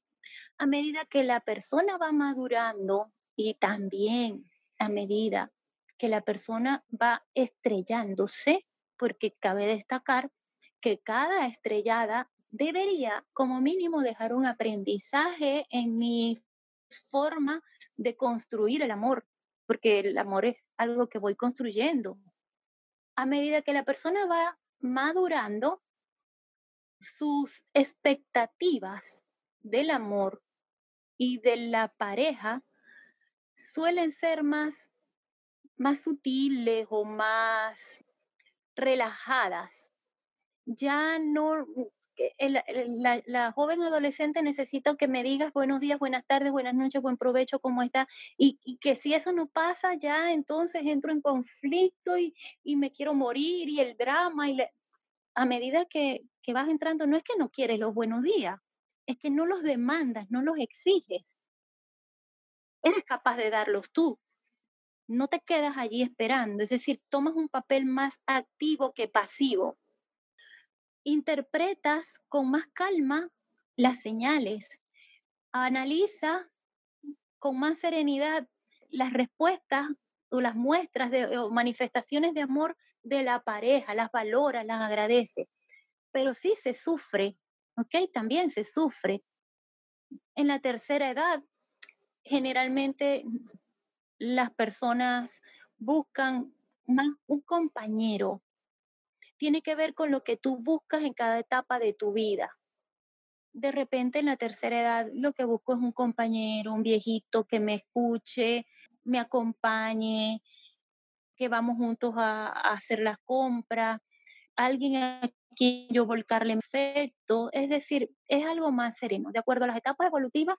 A medida que la persona va madurando y también a medida que la persona va estrellándose, porque cabe destacar que cada estrellada debería como mínimo dejar un aprendizaje en mi forma de construir el amor, porque el amor es algo que voy construyendo. A medida que la persona va madurando, sus expectativas del amor y de la pareja suelen ser más, más sutiles o más relajadas. Ya no, la, joven adolescente necesita que me digas buenos días, buenas tardes, buenas noches, buen provecho, ¿cómo está? Y, que si eso no pasa, ya entonces entro en conflicto y, me quiero morir y el drama. Y a medida que, que vas entrando, no es que no quieres los buenos días, es que no los demandas, no los exiges. Eres capaz de darlos tú. No te quedas allí esperando, es decir, tomas un papel más activo que pasivo interpretas con más calma las señales, analiza con más serenidad las respuestas o las muestras de, o manifestaciones de amor de la pareja, las valora, las agradece. Pero sí se sufre, ¿ok? También se sufre. En la tercera edad, generalmente las personas buscan más un compañero, tiene que ver con lo que tú buscas en cada etapa de tu vida. De repente en la tercera edad lo que busco es un compañero, un viejito que me escuche, me acompañe, que vamos juntos a, hacer las compras, alguien a quien yo volcarle efecto, es decir, es algo más sereno. De acuerdo a las etapas evolutivas,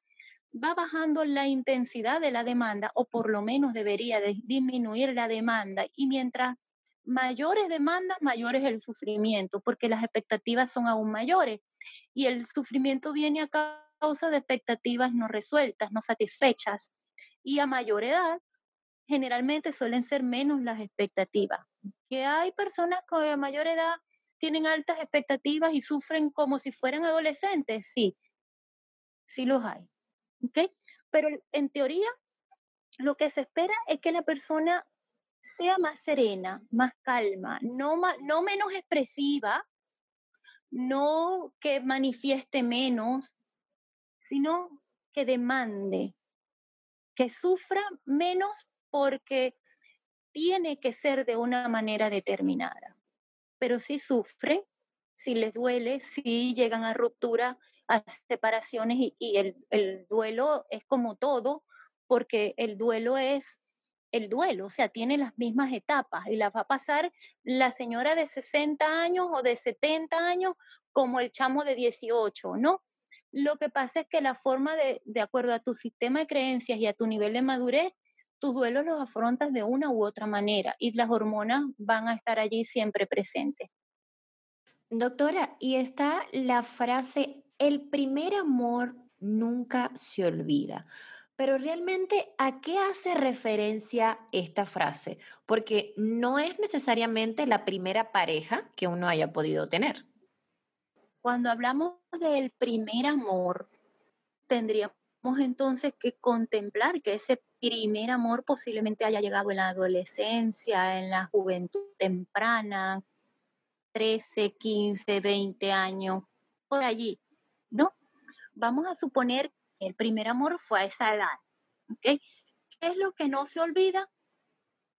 va bajando la intensidad de la demanda o por lo menos debería disminuir la demanda y mientras mayores demandas, mayores el sufrimiento, porque las expectativas son aún mayores y el sufrimiento viene a causa de expectativas no resueltas, no satisfechas. Y a mayor edad, generalmente suelen ser menos las expectativas. Que hay personas que a mayor edad tienen altas expectativas y sufren como si fueran adolescentes, sí, sí los hay. ¿Ok? Pero en teoría, lo que se espera es que la persona sea más serena, más calma, no, no menos expresiva, no que manifieste menos, sino que demande, que sufra menos porque tiene que ser de una manera determinada. Pero si sufre, si les duele, si llegan a ruptura, a separaciones y, el, el duelo es como todo, porque el duelo es el duelo, o sea, tiene las mismas etapas y las va a pasar la señora de 60 años o de 70 años como el chamo de 18, ¿no? Lo que pasa es que la forma de, de acuerdo a tu sistema de creencias y a tu nivel de madurez, tus duelos los afrontas de una u otra manera y las hormonas van a estar allí siempre presentes. Doctora, y está la frase, el primer amor nunca se olvida. Pero realmente, ¿a qué hace referencia esta frase? Porque no es necesariamente la primera pareja que uno haya podido tener. Cuando hablamos del primer amor, tendríamos entonces que contemplar que ese primer amor posiblemente haya llegado en la adolescencia, en la juventud temprana, 13, 15, 20 años, por allí, ¿no? Vamos a suponer el primer amor fue a esa edad. ¿Qué es lo que no se olvida?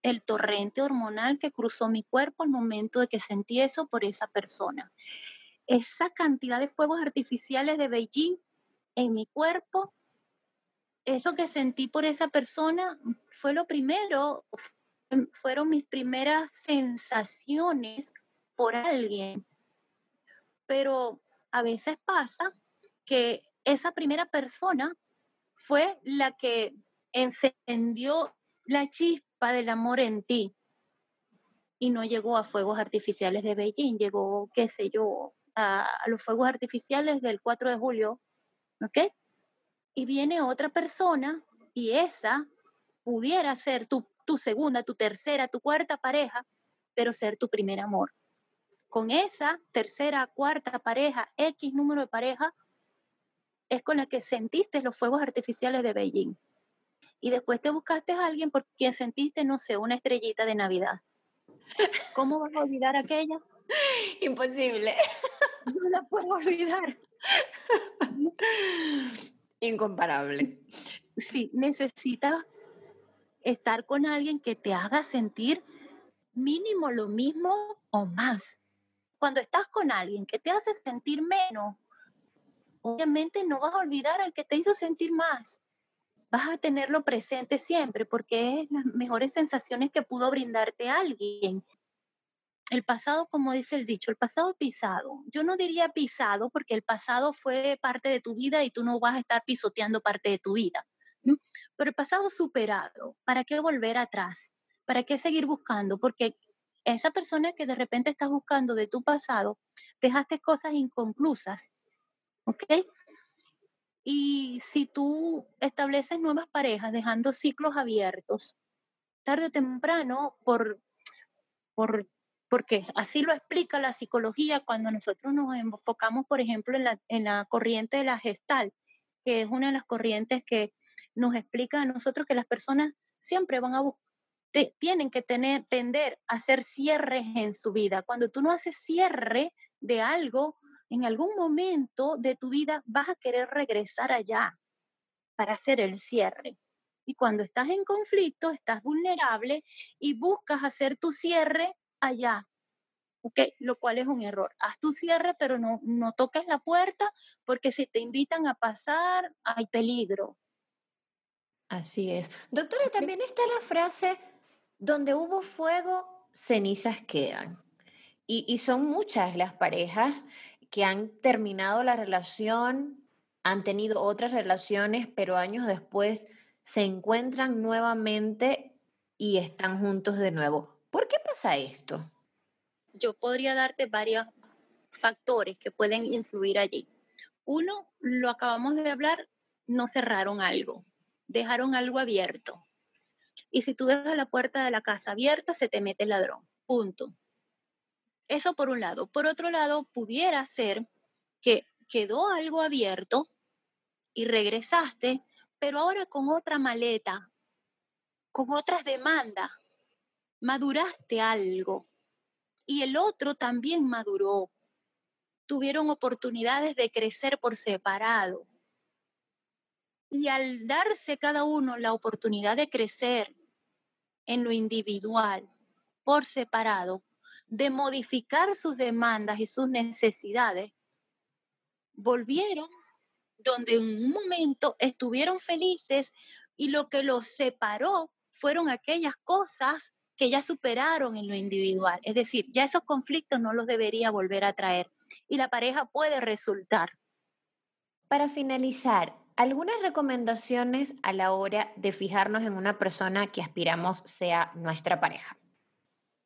El torrente hormonal que cruzó mi cuerpo al momento de que sentí eso por esa persona. Esa cantidad de fuegos artificiales de Beijing en mi cuerpo, eso que sentí por esa persona fue lo primero, fueron mis primeras sensaciones por alguien. Pero a veces pasa que esa primera persona fue la que encendió la chispa del amor en ti y no llegó a fuegos artificiales de Beijing, llegó, qué sé yo, a, los fuegos artificiales del 4 de julio, ¿ok? Y viene otra persona y esa pudiera ser tu, tu segunda, tu tercera, tu cuarta pareja, pero ser tu primer amor. Con esa tercera, cuarta pareja, X número de pareja, es con la que sentiste los fuegos artificiales de Beijing. Y después te buscaste a alguien por quien sentiste, no sé, una estrellita de Navidad. ¿Cómo vas a olvidar aquella? Imposible. No la puedo olvidar. Incomparable. Sí, necesitas estar con alguien que te haga sentir mínimo lo mismo o más. Cuando estás con alguien que te hace sentir menos obviamente no vas a olvidar al que te hizo sentir más. Vas a tenerlo presente siempre porque es las mejores sensaciones que pudo brindarte alguien. El pasado, como dice el dicho, el pasado pisado. Yo no diría pisado porque el pasado fue parte de tu vida y tú no vas a estar pisoteando parte de tu vida. Pero el pasado superado, ¿para qué volver atrás? ¿Para qué seguir buscando? Porque esa persona que de repente estás buscando de tu pasado, dejaste cosas inconclusas, ¿ok? Y si tú estableces nuevas parejas dejando ciclos abiertos, tarde o temprano, por, por, porque así lo explica la psicología cuando nosotros nos enfocamos, por ejemplo, en la, en la corriente de la gestal, que es una de las corrientes que nos explica a nosotros que las personas siempre van a tienen que tener, tender a hacer cierres en su vida. Cuando tú no haces cierre de algo, en algún momento de tu vida vas a querer regresar allá para hacer el cierre. Y cuando estás en conflicto, estás vulnerable y buscas hacer tu cierre allá. ¿ok? Lo cual es un error. Haz tu cierre, pero no, no toques la puerta porque si te invitan a pasar, hay peligro. Así es. Doctora, también está la frase, donde hubo fuego, cenizas quedan. Y, son muchas las parejas que han terminado la relación, han tenido otras relaciones, pero años después se encuentran nuevamente y están juntos de nuevo. ¿Por qué pasa esto? Yo podría darte varios factores que pueden influir allí. Uno, lo acabamos de hablar, no cerraron algo dejaron algo abierto. Y si tú dejas la puerta de la casa abierta, se te mete el ladrón. Punto. Eso por un lado. Por otro lado, pudiera ser que quedó algo abierto y regresaste, pero ahora con otra maleta, con otras demandas, maduraste algo. Y el otro también maduró. Tuvieron oportunidades de crecer por separado y al darse cada uno la oportunidad de crecer en lo individual, por separado, de modificar sus demandas y sus necesidades, volvieron donde en un momento estuvieron felices y lo que los separó fueron aquellas cosas que ya superaron en lo individual. Es decir, ya esos conflictos no los debería volver a traer y la pareja puede resultar. Para finalizar, algunas recomendaciones a la hora de fijarnos en una persona que aspiramos sea nuestra pareja.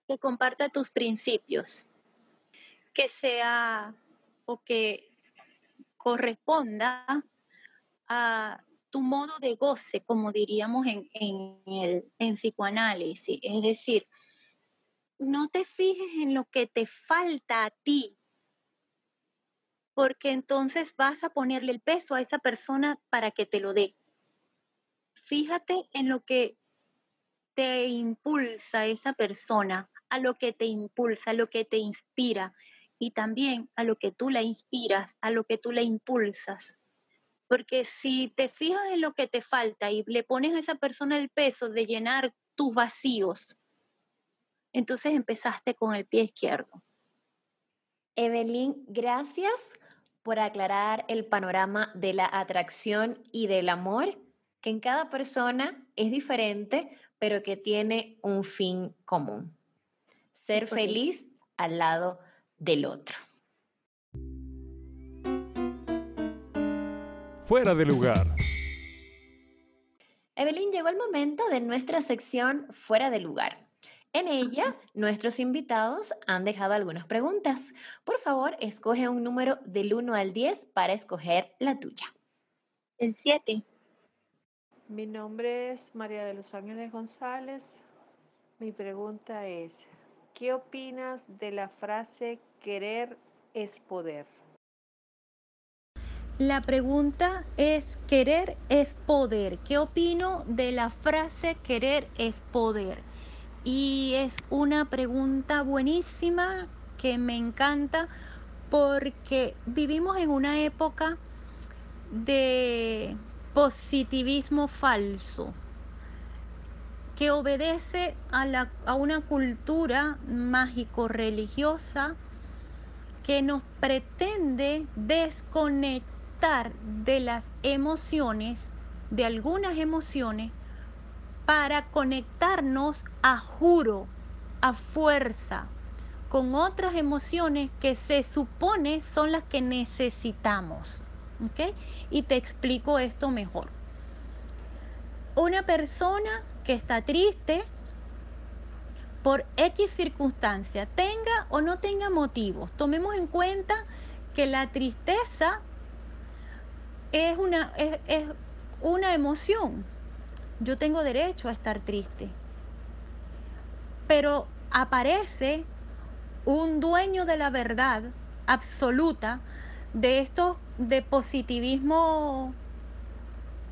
Que comparta tus principios, que sea o que corresponda a tu modo de goce, como diríamos en, el en psicoanálisis. Es decir, no te fijes en lo que te falta a ti, porque entonces vas a ponerle el peso a esa persona para que te lo dé. Fíjate en lo que te impulsa esa persona, a lo que te impulsa, a lo que te inspira y también a lo que tú la inspiras, a lo que tú la impulsas. Porque si te fijas en lo que te falta y le pones a esa persona el peso de llenar tus vacíos, entonces empezaste con el pie izquierdo. Evelyn, gracias por aclarar el panorama de la atracción y del amor, que en cada persona es diferente, pero que tiene un fin común. Ser feliz al lado del otro. Fuera de lugar. Evelyn, llegó el momento de nuestra sección Fuera de lugar. En ella, nuestros invitados han dejado algunas preguntas. Por favor, escoge un número del 1 al 10 para escoger la tuya. El 7. Mi nombre es María de los Ángeles González. Mi pregunta es, ¿qué opinas de la frase querer es poder? La pregunta es, querer es poder. ¿Qué opino de la frase querer es poder? Y es una pregunta buenísima que me encanta porque vivimos en una época de positivismo falso que obedece a, la, a una cultura mágico-religiosa que nos pretende desconectar conectar de las emociones, de algunas emociones, para conectarnos a juro, a fuerza, con otras emociones que se supone son las que necesitamos. Y te explico esto mejor. Una persona que está triste por X circunstancia, tenga o no tenga motivos, tomemos en cuenta que la tristeza es una, es, una emoción. Yo tengo derecho a estar triste. Pero aparece un dueño de la verdad absoluta de esto de positivismo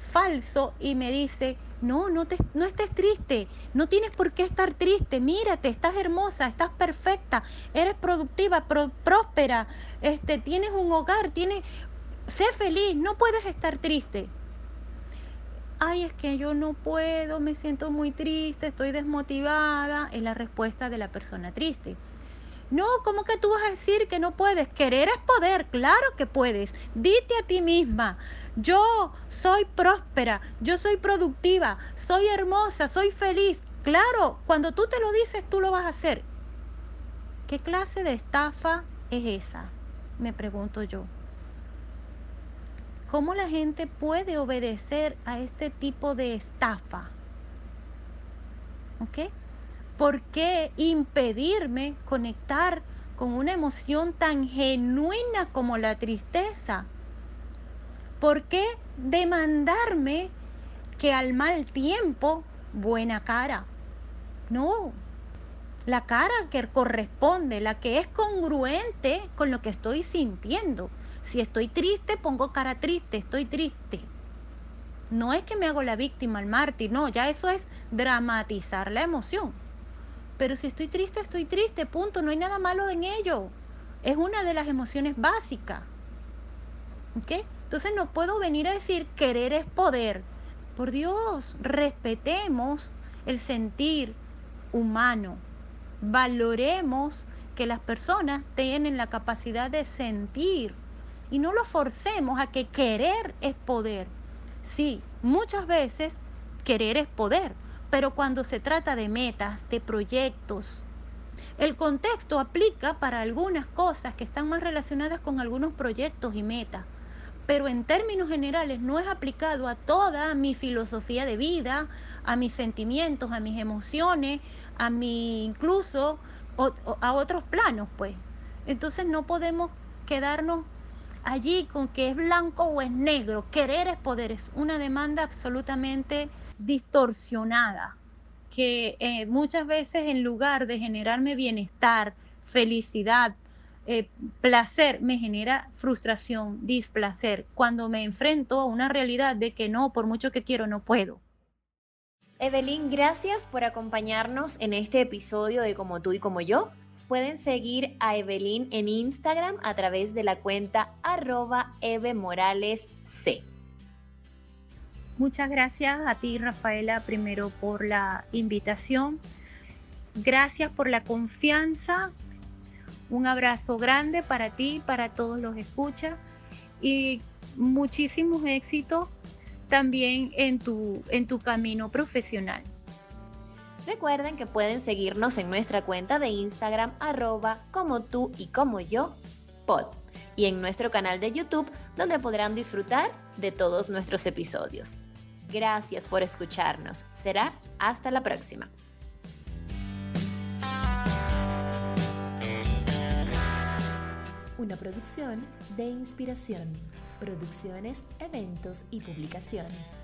falso y me dice, no, no, te, no estés triste, no tienes por qué estar triste, mírate, estás hermosa, estás perfecta, eres productiva, próspera, este, tienes un hogar, tienes, sé feliz, no puedes estar triste. Ay, es que yo no puedo, me siento muy triste, estoy desmotivada, es la respuesta de la persona triste. No, ¿cómo que tú vas a decir que no puedes? Querer es poder, claro que puedes. Dite a ti misma, yo soy próspera, yo soy productiva, soy hermosa, soy feliz. Claro, cuando tú te lo dices, tú lo vas a hacer. ¿Qué clase de estafa es esa? Me pregunto yo. ¿Cómo la gente puede obedecer a este tipo de estafa? ¿Ok? ¿Por qué impedirme conectar con una emoción tan genuina como la tristeza? ¿Por qué demandarme que al mal tiempo buena cara? No, la cara que corresponde, la que es congruente con lo que estoy sintiendo. Si estoy triste, pongo cara triste, estoy triste. No es que me hago la víctima, el mártir, no, ya eso es dramatizar la emoción. Pero si estoy triste, estoy triste, punto. No hay nada malo en ello. Es una de las emociones básicas. ¿Ok? Entonces no puedo venir a decir querer es poder. Por Dios, respetemos el sentir humano. Valoremos que las personas tienen la capacidad de sentir y no lo forcemos a que querer es poder. Sí, muchas veces querer es poder, pero cuando se trata de metas, de proyectos, el contexto aplica para algunas cosas que están más relacionadas con algunos proyectos y metas, pero en términos generales no es aplicado a toda mi filosofía de vida, a mis sentimientos, a mis emociones, a mi incluso a otros planos, pues. Entonces no podemos quedarnos allí con que es blanco o es negro. Querer es poder, es una demanda absolutamente distorsionada, que eh, muchas veces en lugar de generarme bienestar, felicidad, eh, placer, me genera frustración, displacer, cuando me enfrento a una realidad de que no, por mucho que quiero, no puedo. Evelyn, gracias por acompañarnos en este episodio de Como tú y como yo. Pueden seguir a Evelyn en Instagram a través de la cuenta arroba Eve Morales C. Muchas gracias a ti, Rafaela, primero por la invitación. Gracias por la confianza. Un abrazo grande para ti, para todos los escuchas y muchísimos éxitos también en tu, en tu camino profesional. Recuerden que pueden seguirnos en nuestra cuenta de Instagram arroba como tú y como yo pod y en nuestro canal de YouTube donde podrán disfrutar de todos nuestros episodios. Gracias por escucharnos. Será hasta la próxima. Una producción de inspiración. Producciones, eventos y publicaciones.